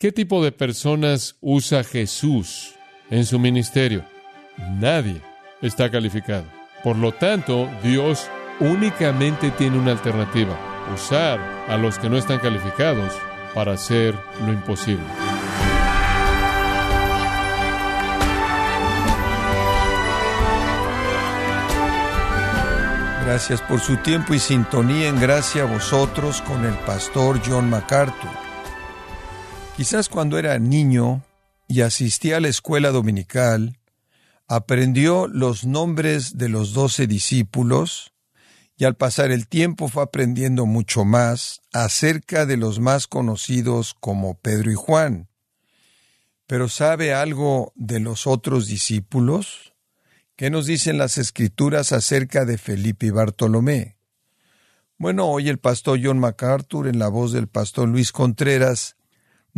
¿Qué tipo de personas usa Jesús en su ministerio? Nadie está calificado. Por lo tanto, Dios únicamente tiene una alternativa, usar a los que no están calificados para hacer lo imposible. Gracias por su tiempo y sintonía en gracia a vosotros con el pastor John MacArthur. Quizás cuando era niño y asistía a la escuela dominical, aprendió los nombres de los doce discípulos y al pasar el tiempo fue aprendiendo mucho más acerca de los más conocidos como Pedro y Juan. Pero ¿sabe algo de los otros discípulos? ¿Qué nos dicen las escrituras acerca de Felipe y Bartolomé? Bueno, hoy el pastor John MacArthur, en la voz del pastor Luis Contreras,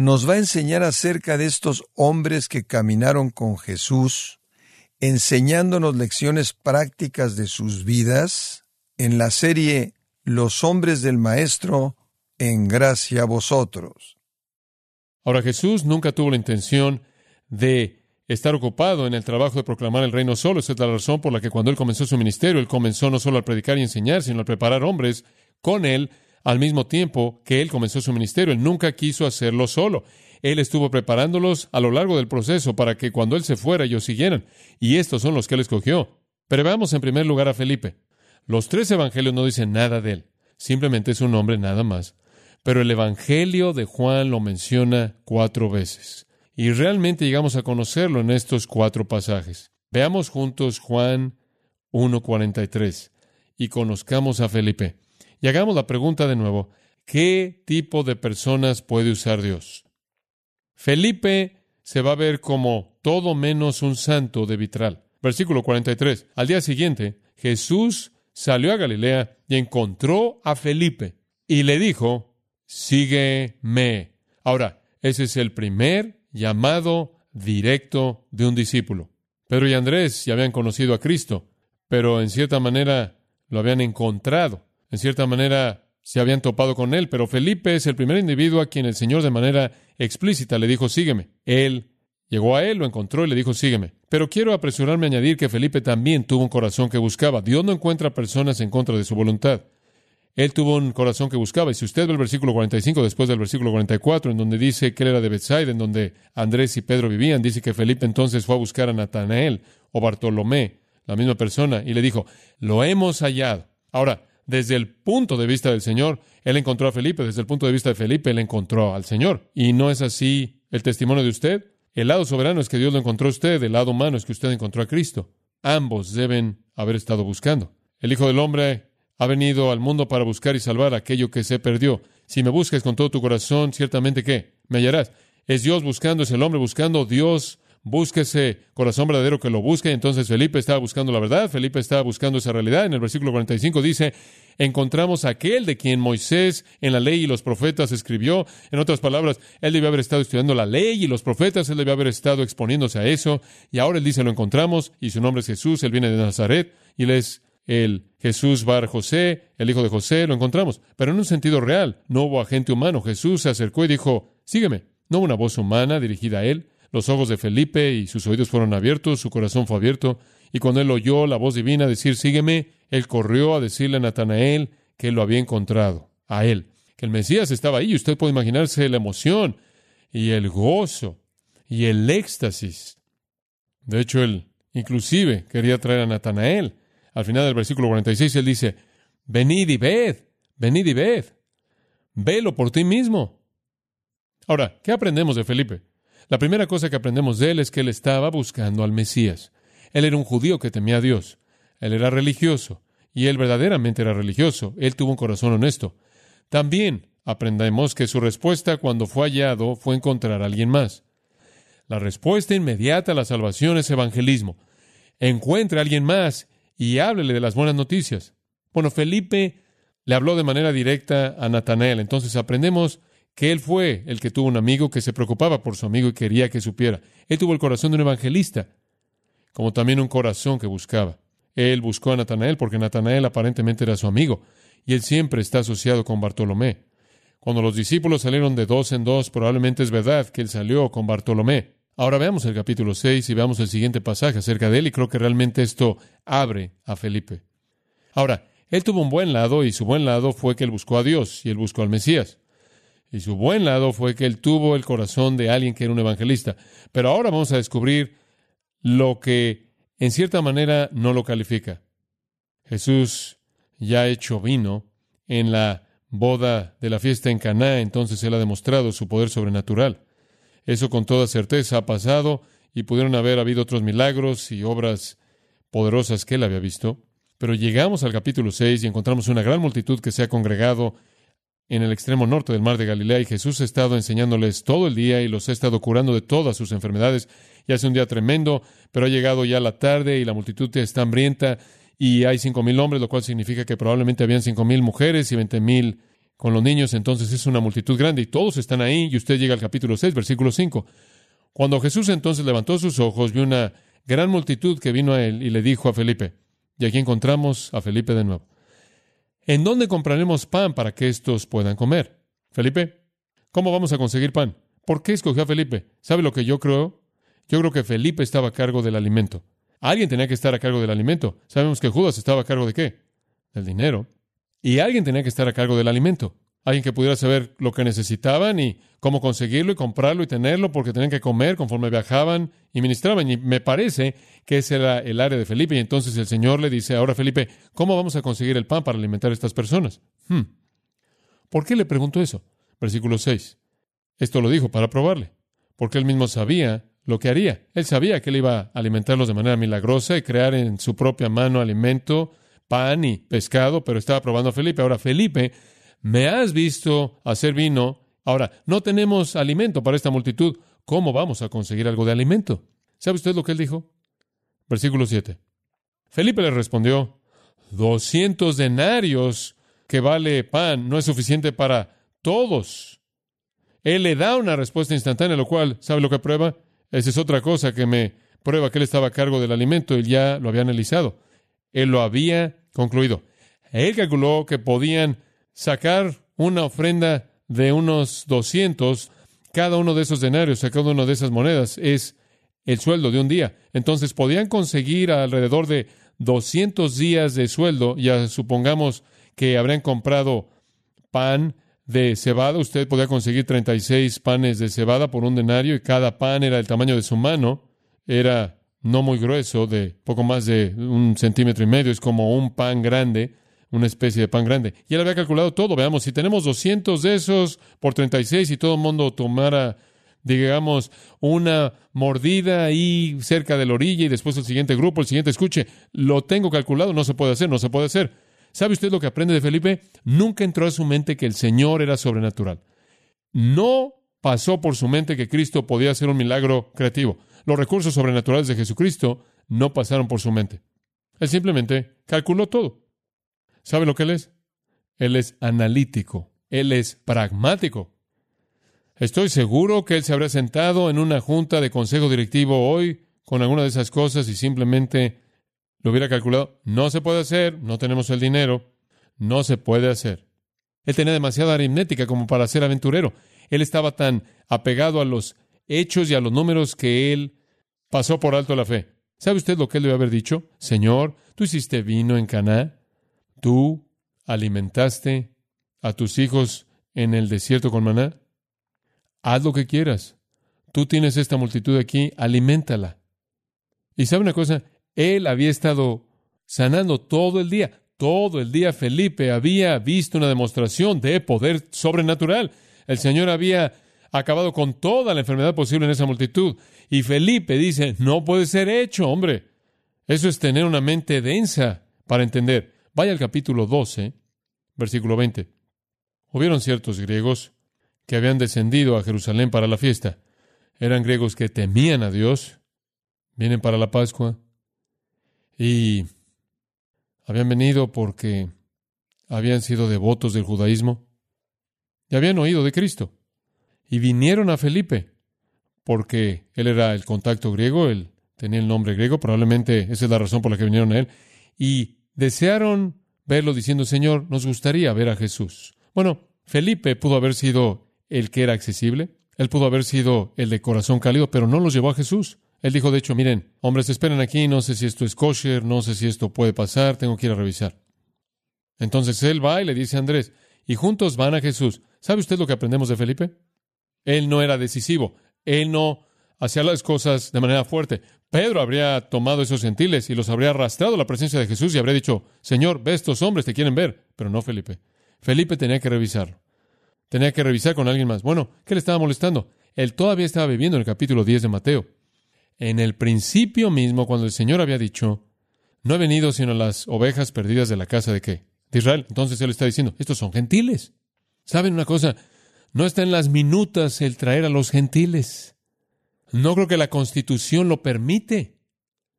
nos va a enseñar acerca de estos hombres que caminaron con Jesús, enseñándonos lecciones prácticas de sus vidas en la serie Los hombres del Maestro, en gracia a vosotros. Ahora Jesús nunca tuvo la intención de estar ocupado en el trabajo de proclamar el reino solo. Esa es la razón por la que cuando él comenzó su ministerio, él comenzó no solo a predicar y enseñar, sino a preparar hombres con él al mismo tiempo que él comenzó su ministerio. Él nunca quiso hacerlo solo. Él estuvo preparándolos a lo largo del proceso para que cuando él se fuera ellos siguieran. Y estos son los que él escogió. Pero veamos en primer lugar a Felipe. Los tres evangelios no dicen nada de él. Simplemente es un nombre nada más. Pero el evangelio de Juan lo menciona cuatro veces. Y realmente llegamos a conocerlo en estos cuatro pasajes. Veamos juntos Juan 1.43 y conozcamos a Felipe. Y hagamos la pregunta de nuevo. ¿Qué tipo de personas puede usar Dios? Felipe se va a ver como todo menos un santo de vitral. Versículo 43. Al día siguiente, Jesús salió a Galilea y encontró a Felipe y le dijo, sígueme. Ahora, ese es el primer llamado directo de un discípulo. Pedro y Andrés ya habían conocido a Cristo, pero en cierta manera lo habían encontrado, en cierta manera se habían topado con él, pero Felipe es el primer individuo a quien el Señor de manera explícita le dijo, sígueme. Él llegó a él, lo encontró y le dijo, sígueme. Pero quiero apresurarme a añadir que Felipe también tuvo un corazón que buscaba. Dios no encuentra personas en contra de su voluntad. Él tuvo un corazón que buscaba. Y si usted ve el versículo 45 después del versículo 44, en donde dice que él era de Bethsaida, en donde Andrés y Pedro vivían, dice que Felipe entonces fue a buscar a Natanael o Bartolomé, la misma persona, y le dijo, lo hemos hallado. Ahora, desde el punto de vista del Señor, él encontró a Felipe. Desde el punto de vista de Felipe, él encontró al Señor. ¿Y no es así el testimonio de usted? El lado soberano es que Dios lo encontró a usted, el lado humano es que usted encontró a Cristo. Ambos deben haber estado buscando. El Hijo del Hombre ha venido al mundo para buscar y salvar aquello que se perdió. Si me buscas con todo tu corazón, ciertamente que me hallarás. Es Dios buscando, es el hombre buscando, Dios busca ese corazón verdadero que lo busca. Y entonces Felipe estaba buscando la verdad, Felipe estaba buscando esa realidad. En el versículo 45 dice, encontramos aquel de quien Moisés en la ley y los profetas escribió. En otras palabras, él debía haber estado estudiando la ley y los profetas, él debía haber estado exponiéndose a eso. Y ahora él dice, lo encontramos y su nombre es Jesús, él viene de Nazaret y él es el Jesús Bar José, el hijo de José, lo encontramos, pero en un sentido real, no hubo agente humano. Jesús se acercó y dijo, sígueme. No una voz humana dirigida a él. Los ojos de Felipe y sus oídos fueron abiertos, su corazón fue abierto, y cuando él oyó la voz divina decir, sígueme, él corrió a decirle a Natanael que lo había encontrado, a él, que el Mesías estaba ahí. Usted puede imaginarse la emoción y el gozo y el éxtasis. De hecho, él inclusive quería traer a Natanael al final del versículo 46, él dice, venid y ved, venid y ved, velo por ti mismo. Ahora, ¿qué aprendemos de Felipe? La primera cosa que aprendemos de él es que él estaba buscando al Mesías. Él era un judío que temía a Dios. Él era religioso. Y él verdaderamente era religioso. Él tuvo un corazón honesto. También aprendemos que su respuesta cuando fue hallado fue encontrar a alguien más. La respuesta inmediata a la salvación es evangelismo. Encuentre a alguien más y háblele de las buenas noticias. Bueno, Felipe le habló de manera directa a Natanael. Entonces aprendemos que él fue el que tuvo un amigo que se preocupaba por su amigo y quería que supiera. Él tuvo el corazón de un evangelista, como también un corazón que buscaba. Él buscó a Natanael porque Natanael aparentemente era su amigo, y él siempre está asociado con Bartolomé. Cuando los discípulos salieron de dos en dos, probablemente es verdad que él salió con Bartolomé. Ahora veamos el capítulo 6 y veamos el siguiente pasaje acerca de él y creo que realmente esto abre a Felipe. Ahora, él tuvo un buen lado y su buen lado fue que él buscó a Dios y él buscó al Mesías. Y su buen lado fue que él tuvo el corazón de alguien que era un evangelista. Pero ahora vamos a descubrir lo que en cierta manera no lo califica. Jesús ya hecho vino en la boda de la fiesta en Caná, entonces él ha demostrado su poder sobrenatural. Eso con toda certeza ha pasado y pudieron haber habido otros milagros y obras poderosas que él había visto. Pero llegamos al capítulo 6 y encontramos una gran multitud que se ha congregado en el extremo norte del mar de Galilea y Jesús ha estado enseñándoles todo el día y los ha estado curando de todas sus enfermedades. Y hace un día tremendo, pero ha llegado ya la tarde y la multitud está hambrienta y hay cinco mil hombres, lo cual significa que probablemente habían cinco mil mujeres y veinte mil con los niños. Entonces es una multitud grande y todos están ahí. Y usted llega al capítulo 6, versículo 5. Cuando Jesús entonces levantó sus ojos, vio una gran multitud que vino a él y le dijo a Felipe, y aquí encontramos a Felipe de nuevo. ¿En dónde compraremos pan para que estos puedan comer? Felipe, ¿cómo vamos a conseguir pan? ¿Por qué escogió a Felipe? ¿Sabe lo que yo creo? Yo creo que Felipe estaba a cargo del alimento. Alguien tenía que estar a cargo del alimento. Sabemos que Judas estaba a cargo de qué? Del dinero. Y alguien tenía que estar a cargo del alimento. Alguien que pudiera saber lo que necesitaban y cómo conseguirlo y comprarlo y tenerlo porque tenían que comer conforme viajaban y ministraban. Y me parece que ese era el área de Felipe. Y entonces el Señor le dice, ahora Felipe, ¿cómo vamos a conseguir el pan para alimentar a estas personas? Hmm. ¿Por qué le pregunto eso? Versículo 6. Esto lo dijo para probarle, porque él mismo sabía lo que haría. Él sabía que él iba a alimentarlos de manera milagrosa y crear en su propia mano alimento, pan y pescado, pero estaba probando a Felipe. Ahora, Felipe me has visto hacer vino, ahora no tenemos alimento para esta multitud, ¿cómo vamos a conseguir algo de alimento? ¿Sabe usted lo que él dijo? Versículo 7. Felipe le respondió, doscientos denarios que vale pan no es suficiente para todos. Él le da una respuesta instantánea, lo cual, ¿sabe lo que prueba? Esa es otra cosa que me prueba que él estaba a cargo del alimento y ya lo había analizado. Él lo había concluido. Él calculó que podían sacar una ofrenda de unos 200, cada uno de esos denarios, cada una de esas monedas es el sueldo de un día. Entonces podían conseguir alrededor de 200 días de sueldo, ya supongamos que habrían comprado pan de cebada, usted podía conseguir 36 panes de cebada por un denario y cada pan era el tamaño de su mano, era no muy grueso, de poco más de un centímetro y medio, es como un pan grande una especie de pan grande. Y él había calculado todo. Veamos, si tenemos 200 de esos por 36 y todo el mundo tomara, digamos, una mordida ahí cerca de la orilla y después el siguiente grupo, el siguiente escuche, lo tengo calculado, no se puede hacer, no se puede hacer. ¿Sabe usted lo que aprende de Felipe? Nunca entró a su mente que el Señor era sobrenatural. No pasó por su mente que Cristo podía hacer un milagro creativo. Los recursos sobrenaturales de Jesucristo no pasaron por su mente. Él simplemente calculó todo. ¿Sabe lo que Él es? Él es analítico, Él es pragmático. Estoy seguro que Él se habrá sentado en una junta de consejo directivo hoy con alguna de esas cosas y simplemente lo hubiera calculado. No se puede hacer, no tenemos el dinero, no se puede hacer. Él tenía demasiada aritmética como para ser aventurero. Él estaba tan apegado a los hechos y a los números que él pasó por alto la fe. ¿Sabe usted lo que él debe haber dicho? Señor, tú hiciste vino en Caná ¿Tú alimentaste a tus hijos en el desierto con maná? Haz lo que quieras. Tú tienes esta multitud aquí, aliméntala. Y sabe una cosa, él había estado sanando todo el día. Todo el día Felipe había visto una demostración de poder sobrenatural. El Señor había acabado con toda la enfermedad posible en esa multitud. Y Felipe dice, no puede ser hecho, hombre. Eso es tener una mente densa para entender. Vaya al capítulo 12, versículo 20. Hubieron ciertos griegos que habían descendido a Jerusalén para la fiesta. Eran griegos que temían a Dios, vienen para la Pascua y habían venido porque habían sido devotos del judaísmo y habían oído de Cristo. Y vinieron a Felipe porque él era el contacto griego, él tenía el nombre griego, probablemente esa es la razón por la que vinieron a él. Y desearon verlo diciendo, Señor, nos gustaría ver a Jesús. Bueno, Felipe pudo haber sido el que era accesible, él pudo haber sido el de corazón cálido, pero no los llevó a Jesús. Él dijo, de hecho, miren, hombres, esperen aquí, no sé si esto es kosher, no sé si esto puede pasar, tengo que ir a revisar. Entonces él va y le dice a Andrés, y juntos van a Jesús. ¿Sabe usted lo que aprendemos de Felipe? Él no era decisivo, él no hacía las cosas de manera fuerte. Pedro habría tomado esos gentiles y los habría arrastrado a la presencia de Jesús y habría dicho, Señor, ve estos hombres, te quieren ver, pero no Felipe. Felipe tenía que revisarlo. Tenía que revisar con alguien más. Bueno, ¿qué le estaba molestando? Él todavía estaba viviendo en el capítulo 10 de Mateo. En el principio mismo, cuando el Señor había dicho, no he venido sino las ovejas perdidas de la casa de qué? De Israel. Entonces Él está diciendo, estos son gentiles. ¿Saben una cosa? No está en las minutas el traer a los gentiles. No creo que la constitución lo permite.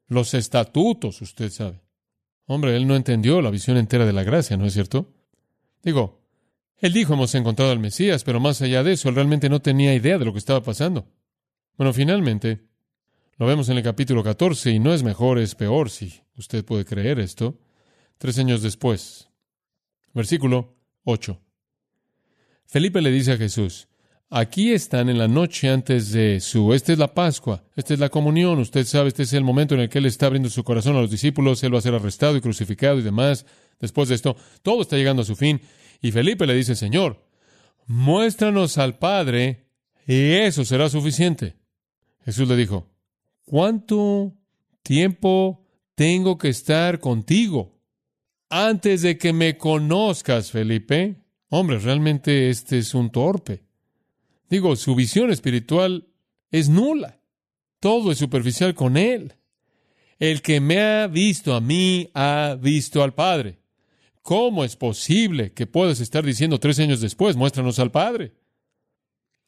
Los estatutos, usted sabe. Hombre, él no entendió la visión entera de la gracia, ¿no es cierto? Digo, él dijo hemos encontrado al Mesías, pero más allá de eso, él realmente no tenía idea de lo que estaba pasando. Bueno, finalmente, lo vemos en el capítulo 14 y no es mejor, es peor, si usted puede creer esto. Tres años después, versículo 8. Felipe le dice a Jesús, aquí están en la noche antes de su, esta es la Pascua, esta es la comunión, usted sabe, este es el momento en el que Él está abriendo su corazón a los discípulos, Él va a ser arrestado y crucificado y demás. Después de esto, todo está llegando a su fin. Y Felipe le dice, Señor, muéstranos al Padre y eso será suficiente. Jesús le dijo, ¿cuánto tiempo tengo que estar contigo antes de que me conozcas, Felipe? Hombre, realmente este es un torpe. Digo, su visión espiritual es nula. Todo es superficial con él. El que me ha visto a mí ha visto al Padre. ¿Cómo es posible que puedas estar diciendo tres años después, muéstranos al Padre?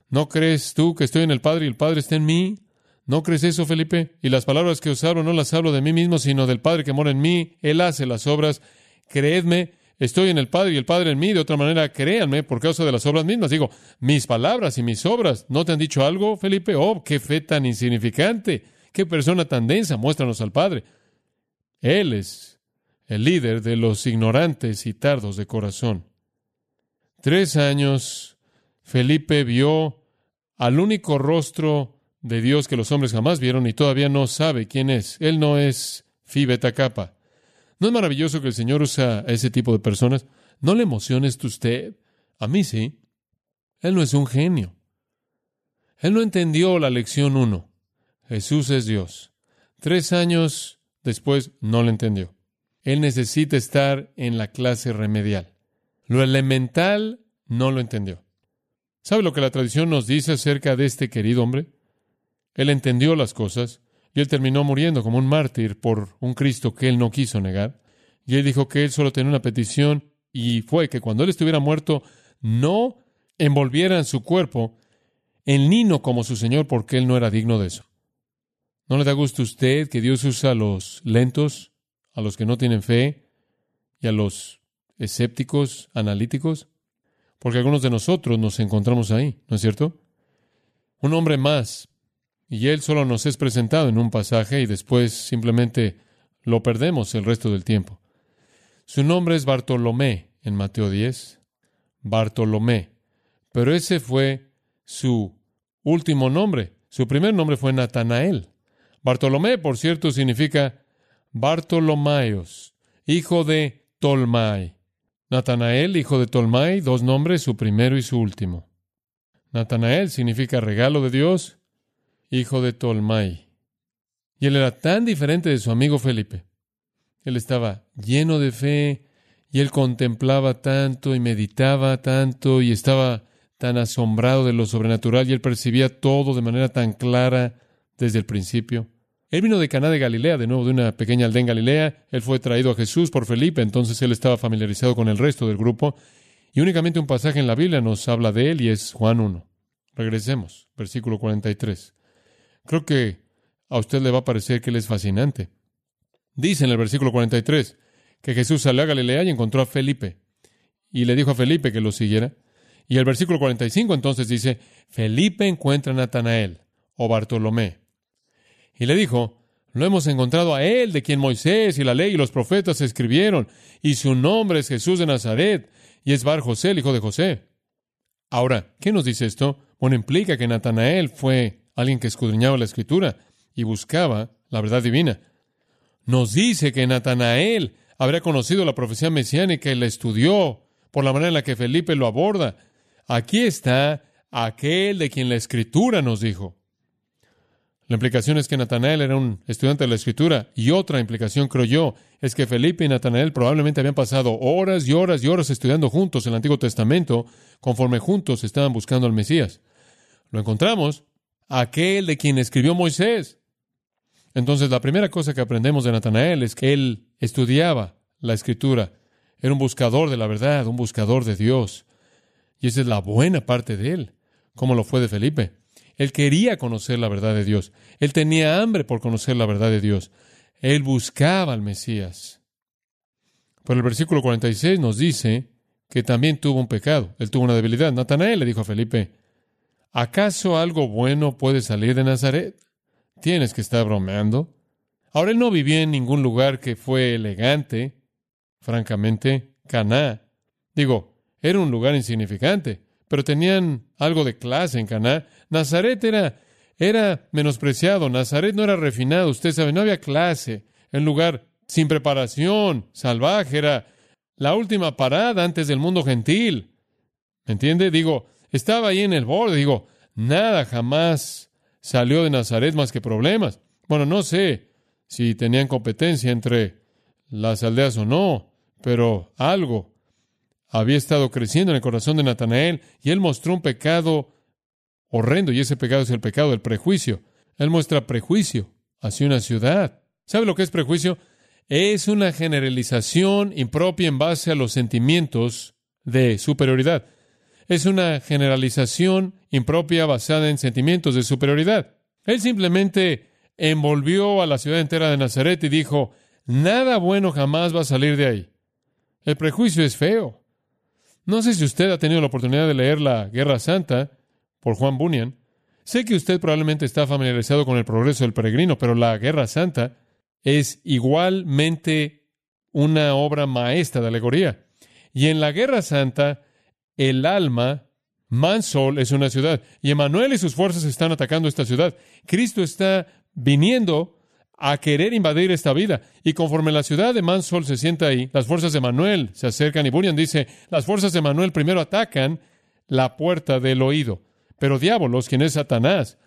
¿No crees tú que estoy en el Padre y el Padre está en mí? ¿No crees eso, Felipe? Y las palabras que os hablo no las hablo de mí mismo, sino del Padre que mora en mí. Él hace las obras. Creedme, Estoy en el Padre y el Padre en mí. De otra manera, créanme por causa de las obras mismas. Digo, mis palabras y mis obras. ¿No te han dicho algo, Felipe? Oh, qué fe tan insignificante. Qué persona tan densa. Muéstranos al Padre. Él es el líder de los ignorantes y tardos de corazón. Tres años, Felipe vio al único rostro de Dios que los hombres jamás vieron y todavía no sabe quién es. Él no es Phi Beta Kappa. ¿No es maravilloso que el Señor usa a ese tipo de personas? ¿No le emociona esto usted? A mí sí. Él no es un genio. Él no entendió la lección uno. Jesús es Dios. Tres años después no lo entendió. Él necesita estar en la clase remedial. Lo elemental no lo entendió. ¿Sabe lo que la tradición nos dice acerca de este querido hombre? Él entendió las cosas, y él terminó muriendo como un mártir por un Cristo que él no quiso negar. Y él dijo que él solo tenía una petición y fue que cuando él estuviera muerto no envolvieran su cuerpo en lino como su Señor porque él no era digno de eso. ¿No le da gusto a usted que Dios usa a los lentos, a los que no tienen fe y a los escépticos, analíticos? Porque algunos de nosotros nos encontramos ahí, ¿no es cierto? Un hombre más y Él solo nos es presentado en un pasaje y después simplemente lo perdemos el resto del tiempo. Su nombre es Bartolomé en Mateo 10. Bartolomé. Pero ese fue su último nombre. Su primer nombre fue Natanael. Bartolomé, por cierto, significa Bartolomaios, hijo de Tolmai. Natanael, hijo de Tolmai, dos nombres, su primero y su último. Natanael significa regalo de Dios hijo de Tolmai. Y él era tan diferente de su amigo Felipe. Él estaba lleno de fe y él contemplaba tanto y meditaba tanto y estaba tan asombrado de lo sobrenatural y él percibía todo de manera tan clara desde el principio. Él vino de Caná de Galilea, de nuevo de una pequeña aldea en Galilea. Él fue traído a Jesús por Felipe, entonces él estaba familiarizado con el resto del grupo. Y únicamente un pasaje en la Biblia nos habla de él y es Juan 1. Regresemos, versículo 43. Creo que a usted le va a parecer que él es fascinante. Dice en el versículo 43 que Jesús salió a Galilea y encontró a Felipe y le dijo a Felipe que lo siguiera. Y el versículo 45 entonces dice, Felipe encuentra a Natanael o Bartolomé. Y le dijo, lo hemos encontrado a él, de quien Moisés y la ley y los profetas escribieron, y su nombre es Jesús de Nazaret, y es Bar José, el hijo de José. Ahora, ¿qué nos dice esto? Bueno, implica que Natanael fue alguien que escudriñaba la escritura y buscaba la verdad divina. Nos dice que Natanael habría conocido la profecía mesiánica y la estudió por la manera en la que Felipe lo aborda. Aquí está aquel de quien la escritura nos dijo. La implicación es que Natanael era un estudiante de la Escritura y otra implicación, creo yo, es que Felipe y Natanael probablemente habían pasado horas y horas y horas estudiando juntos el Antiguo Testamento conforme juntos estaban buscando al Mesías. Lo encontramos, aquel de quien escribió Moisés. Entonces, la primera cosa que aprendemos de Natanael es que él estudiaba la Escritura. Era un buscador de la verdad, un buscador de Dios. Y esa es la buena parte de él, como lo fue de Felipe. Él quería conocer la verdad de Dios. Él tenía hambre por conocer la verdad de Dios. Él buscaba al Mesías. Pero el versículo 46 nos dice que también tuvo un pecado. Él tuvo una debilidad. Natanael le dijo a Felipe, ¿acaso algo bueno puede salir de Nazaret? Tienes que estar bromeando. Ahora él no vivía en ningún lugar que fue elegante, francamente, Caná. Digo, era un lugar insignificante pero tenían algo de clase en Caná. Nazaret era, era menospreciado, Nazaret no era refinado, usted sabe, no había clase, en lugar sin preparación, salvaje, era la última parada antes del mundo gentil. ¿Me entiende? Digo, estaba ahí en el borde, digo, nada jamás salió de Nazaret más que problemas. Bueno, no sé si tenían competencia entre las aldeas o no, pero algo había estado creciendo en el corazón de Natanael y él mostró un pecado horrendo y ese pecado es el pecado del prejuicio. Él muestra prejuicio hacia una ciudad. ¿Sabe lo que es prejuicio? Es una generalización impropia en base a los sentimientos de superioridad. Es una generalización impropia basada en sentimientos de superioridad. Él simplemente envolvió a la ciudad entera de Nazaret y dijo, nada bueno jamás va a salir de ahí. El prejuicio es feo. No sé si usted ha tenido la oportunidad de leer La Guerra Santa por Juan Bunyan. Sé que usted probablemente está familiarizado con el progreso del peregrino, pero La Guerra Santa es igualmente una obra maestra de alegoría. Y en la Guerra Santa, el alma, Mansol es una ciudad, y Emanuel y sus fuerzas están atacando esta ciudad. Cristo está viniendo a querer invadir esta vida. Y conforme la ciudad de Mansol se sienta ahí, las fuerzas de Manuel se acercan y Bunyan dice, las fuerzas de Manuel primero atacan la puerta del oído. Pero diábolos, quien es Satanás,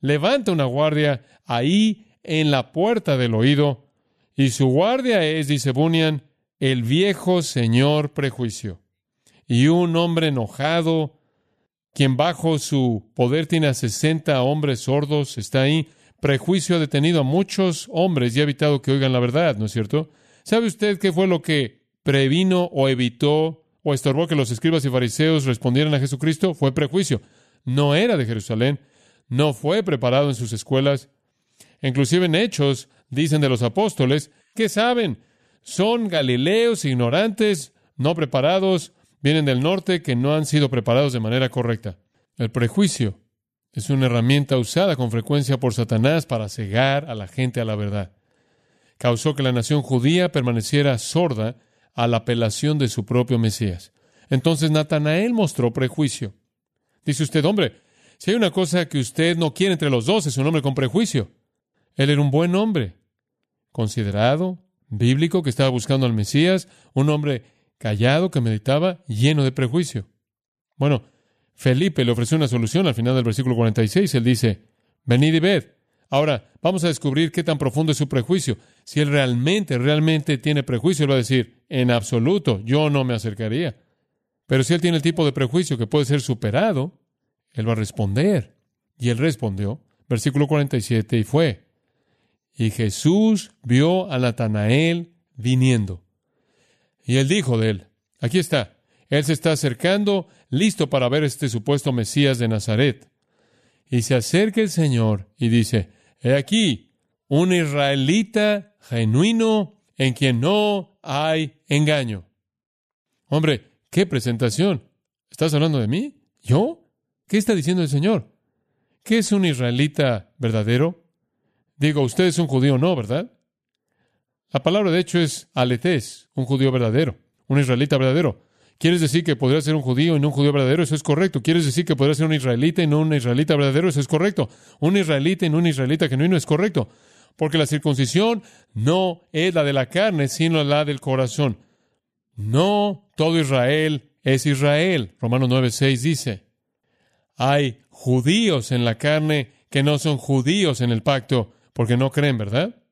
levanta una guardia ahí en la puerta del oído y su guardia es, dice Bunyan, el viejo señor prejuicio. Y un hombre enojado, quien bajo su poder tiene a 60 hombres sordos, está ahí prejuicio ha detenido a muchos hombres y ha evitado que oigan la verdad, ¿no es cierto? ¿Sabe usted qué fue lo que previno o evitó o estorbó que los escribas y fariseos respondieran a Jesucristo? Fue prejuicio. No era de Jerusalén, no fue preparado en sus escuelas. Inclusive en Hechos dicen de los apóstoles que saben, son galileos ignorantes, no preparados, vienen del norte que no han sido preparados de manera correcta. El prejuicio es una herramienta usada con frecuencia por Satanás para cegar a la gente a la verdad. Causó que la nación judía permaneciera sorda a la apelación de su propio Mesías. Entonces Natanael mostró prejuicio. Dice usted, hombre, si hay una cosa que usted no quiere entre los dos es un hombre con prejuicio. Él era un buen hombre, considerado, bíblico, que estaba buscando al Mesías, un hombre callado que meditaba, lleno de prejuicio. Bueno, Felipe le ofreció una solución al final del versículo 46. Él dice, venid y ved. Ahora, vamos a descubrir qué tan profundo es su prejuicio. Si él realmente, realmente tiene prejuicio, él va a decir, en absoluto, yo no me acercaría. Pero si él tiene el tipo de prejuicio que puede ser superado, él va a responder. Y él respondió, versículo 47, y fue. Y Jesús vio a Natanael viniendo. Y él dijo de él, aquí está, él se está acercando, listo para ver este supuesto Mesías de Nazaret. Y se acerca el Señor y dice, he aquí, un israelita genuino en quien no hay engaño. Hombre, qué presentación. ¿Estás hablando de mí? ¿Yo? ¿Qué está diciendo el Señor? ¿Qué es un israelita verdadero? Digo, usted es un judío, no, ¿verdad? La palabra de hecho es aletés, un judío verdadero, un israelita verdadero. ¿Quieres decir que podría ser un judío y no un judío verdadero? Eso es correcto. ¿Quieres decir que podría ser un israelita y no un israelita verdadero? Eso es correcto. Un israelita y no un israelita genuino es correcto. Porque la circuncisión no es la de la carne, sino la del corazón. No todo Israel es Israel. Romanos 9:6 dice, hay judíos en la carne que no son judíos en el pacto porque no creen, ¿verdad?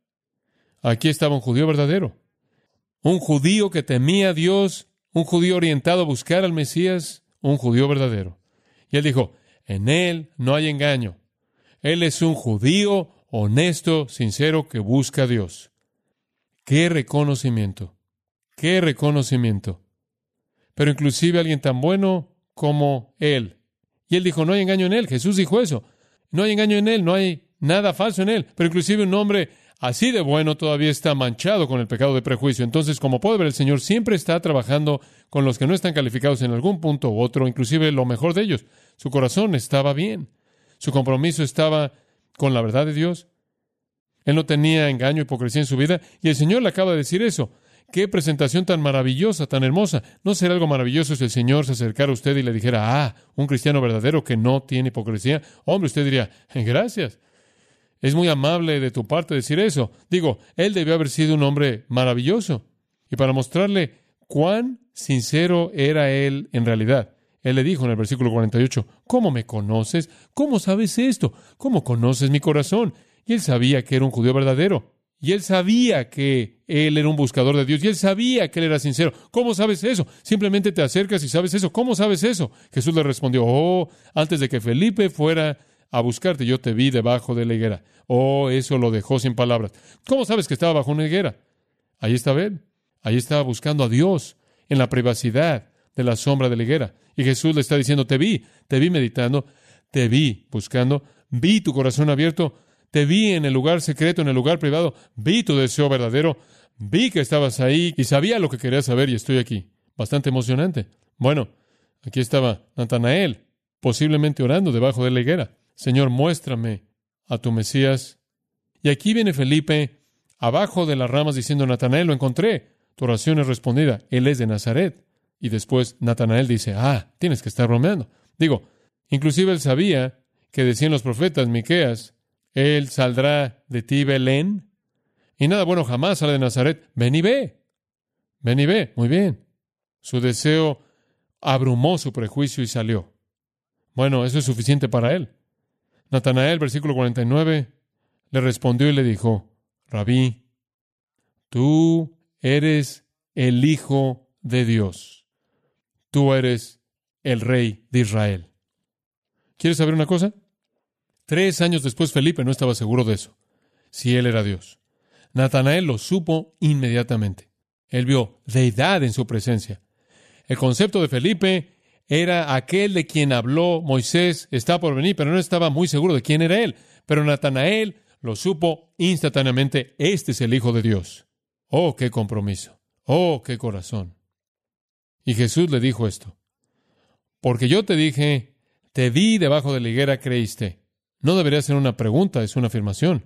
Aquí estaba un judío verdadero. Un judío que temía a Dios, un judío orientado a buscar al Mesías, un judío verdadero. Y él dijo, en él no hay engaño. Él es un judío honesto, sincero, que busca a Dios. Qué reconocimiento, qué reconocimiento. Pero inclusive alguien tan bueno como él. Y él dijo, no hay engaño en él. Jesús dijo eso. No hay engaño en él, no hay nada falso en él. Pero inclusive un hombre así de bueno todavía está manchado con el pecado de prejuicio. Entonces, como puede ver, el Señor siempre está trabajando con los que no están calificados en algún punto u otro, inclusive lo mejor de ellos. Su corazón estaba bien. Su compromiso estaba con la verdad de Dios. Él no tenía engaño, hipocresía en su vida, y el Señor le acaba de decir eso. Qué presentación tan maravillosa, tan hermosa. ¿No sería algo maravilloso si el Señor se acercara a usted y le dijera, ah, un cristiano verdadero que no tiene hipocresía? Hombre, usted diría, gracias. Es muy amable de tu parte decir eso. Digo, él debió haber sido un hombre maravilloso. Y para mostrarle cuán sincero era él en realidad, él le dijo en el versículo 48, ¿cómo me conoces? ¿Cómo sabes esto? ¿Cómo conoces mi corazón? Y él sabía que era un judío verdadero. Y él sabía que él era un buscador de Dios. Y él sabía que él era sincero. ¿Cómo sabes eso? Simplemente te acercas y sabes eso. ¿Cómo sabes eso? Jesús le respondió, oh, antes de que Felipe fuera a buscarte, yo te vi debajo de la higuera. Oh, eso lo dejó sin palabras. ¿Cómo sabes que estaba bajo una higuera? Ahí estaba él. Ahí estaba buscando a Dios en la privacidad de la sombra de la higuera. Y Jesús le está diciendo, te vi, te vi meditando, te vi buscando, vi tu corazón abierto, te vi en el lugar secreto, en el lugar privado, vi tu deseo verdadero, vi que estabas ahí y sabía lo que querías saber y estoy aquí. Bastante emocionante. Bueno, aquí estaba Natanael, posiblemente orando debajo de la higuera. Señor, muéstrame a tu Mesías. Y aquí viene Felipe, abajo de las ramas, diciendo, Natanael, lo encontré. Tu oración es respondida. Él es de Nazaret. Y después Natanael dice, ah, tienes que estar bromeando. Digo, inclusive él sabía que decían los profetas, Miqueas, él saldrá de ti, Belén, y nada bueno jamás sale de Nazaret. Ven y ve. Ven y ve. Muy bien. Su deseo abrumó su prejuicio y salió. Bueno, eso es suficiente para él. Natanael, versículo 49, le respondió y le dijo, Rabí, tú eres el Hijo de Dios. Tú eres el Rey de Israel. ¿Quieres saber una cosa? Tres años después Felipe no estaba seguro de eso, si él era Dios. Natanael lo supo inmediatamente. Él vio deidad en su presencia. El concepto de Felipe era aquel de quien habló Moisés, está por venir, pero no estaba muy seguro de quién era él. Pero Natanael lo supo instantáneamente, este es el Hijo de Dios. Oh, qué compromiso. Oh, qué corazón. Y Jesús le dijo esto. Porque yo te dije, te vi debajo de la higuera, creíste. No debería ser una pregunta, es una afirmación.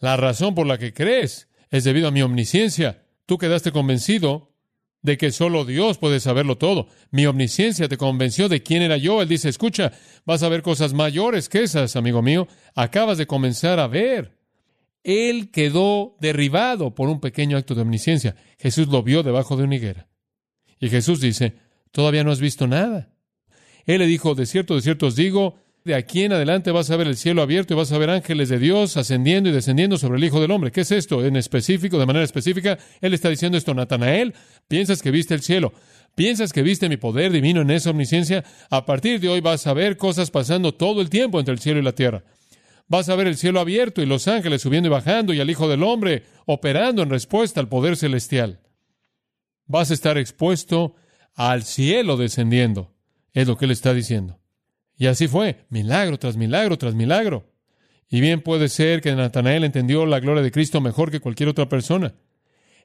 La razón por la que crees es debido a mi omnisciencia. Tú quedaste convencido de que solo Dios puede saberlo todo. Mi omnisciencia te convenció de quién era yo. Él dice, escucha, vas a ver cosas mayores que esas, amigo mío. Acabas de comenzar a ver. Él quedó derribado por un pequeño acto de omnisciencia. Jesús lo vio debajo de una higuera. Y Jesús dice, todavía no has visto nada. Él le dijo, de cierto, de cierto os digo, de aquí en adelante vas a ver el cielo abierto y vas a ver ángeles de Dios ascendiendo y descendiendo sobre el Hijo del Hombre. ¿Qué es esto? En específico, de manera específica, Él está diciendo esto, Natanael, piensas que viste el cielo, piensas que viste mi poder divino en esa omnisciencia. A partir de hoy vas a ver cosas pasando todo el tiempo entre el cielo y la tierra. Vas a ver el cielo abierto y los ángeles subiendo y bajando y al Hijo del Hombre operando en respuesta al poder celestial. Vas a estar expuesto al cielo descendiendo. Es lo que Él está diciendo. Y así fue, milagro tras milagro tras milagro. Y bien puede ser que Natanael entendió la gloria de Cristo mejor que cualquier otra persona.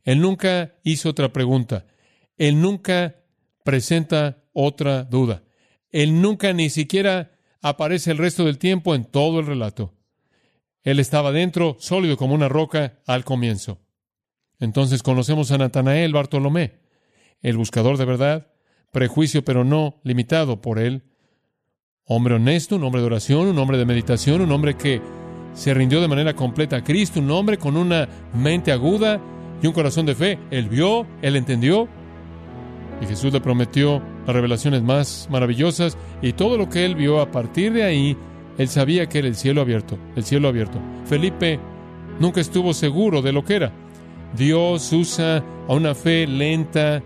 Él nunca hizo otra pregunta. Él nunca presenta otra duda. Él nunca ni siquiera aparece el resto del tiempo en todo el relato. Él estaba dentro, sólido como una roca, al comienzo. Entonces conocemos a Natanael Bartolomé, el buscador de verdad, prejuicio, pero no limitado por él. Hombre honesto, un hombre de oración, un hombre de meditación, un hombre que se rindió de manera completa a Cristo, un hombre con una mente aguda y un corazón de fe. Él vio, él entendió, y Jesús le prometió las revelaciones más maravillosas y todo lo que él vio a partir de ahí, él sabía que era el cielo abierto, el cielo abierto. Felipe nunca estuvo seguro de lo que era. Dios usa a una fe lenta,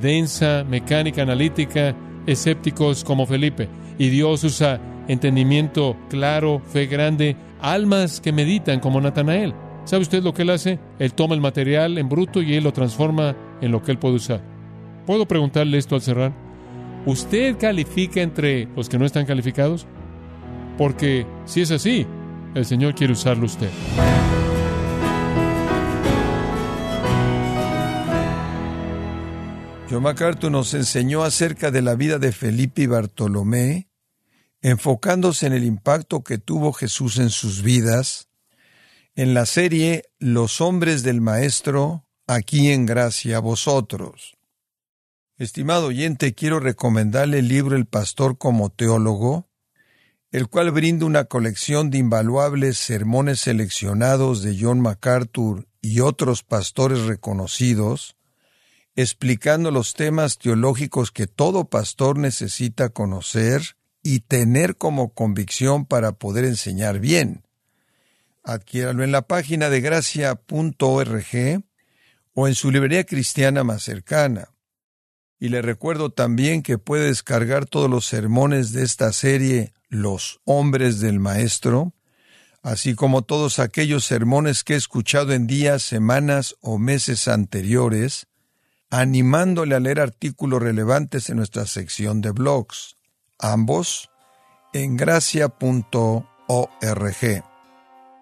densa, mecánica, analítica, escépticos como Felipe. Y Dios usa entendimiento claro, fe grande, almas que meditan como Natanael. ¿Sabe usted lo que él hace? Él toma el material en bruto y él lo transforma en lo que él puede usar. ¿Puedo preguntarle esto al cerrar? ¿Usted califica entre los que no están calificados? Porque si es así, el Señor quiere usarlo usted. John MacArthur nos enseñó acerca de la vida de Felipe y Bartolomé, enfocándose en el impacto que tuvo Jesús en sus vidas, en la serie Los hombres del Maestro, aquí en gracia vosotros. Estimado oyente, quiero recomendarle el libro El Pastor como Teólogo, el cual brinda una colección de invaluables sermones seleccionados de John MacArthur y otros pastores reconocidos, explicando los temas teológicos que todo pastor necesita conocer y tener como convicción para poder enseñar bien. Adquiéralo en la página de gracia.org o en su librería cristiana más cercana. Y le recuerdo también que puede descargar todos los sermones de esta serie Los hombres del Maestro, así como todos aquellos sermones que he escuchado en días, semanas o meses anteriores, animándole a leer artículos relevantes en nuestra sección de blogs, ambos en gracia.org.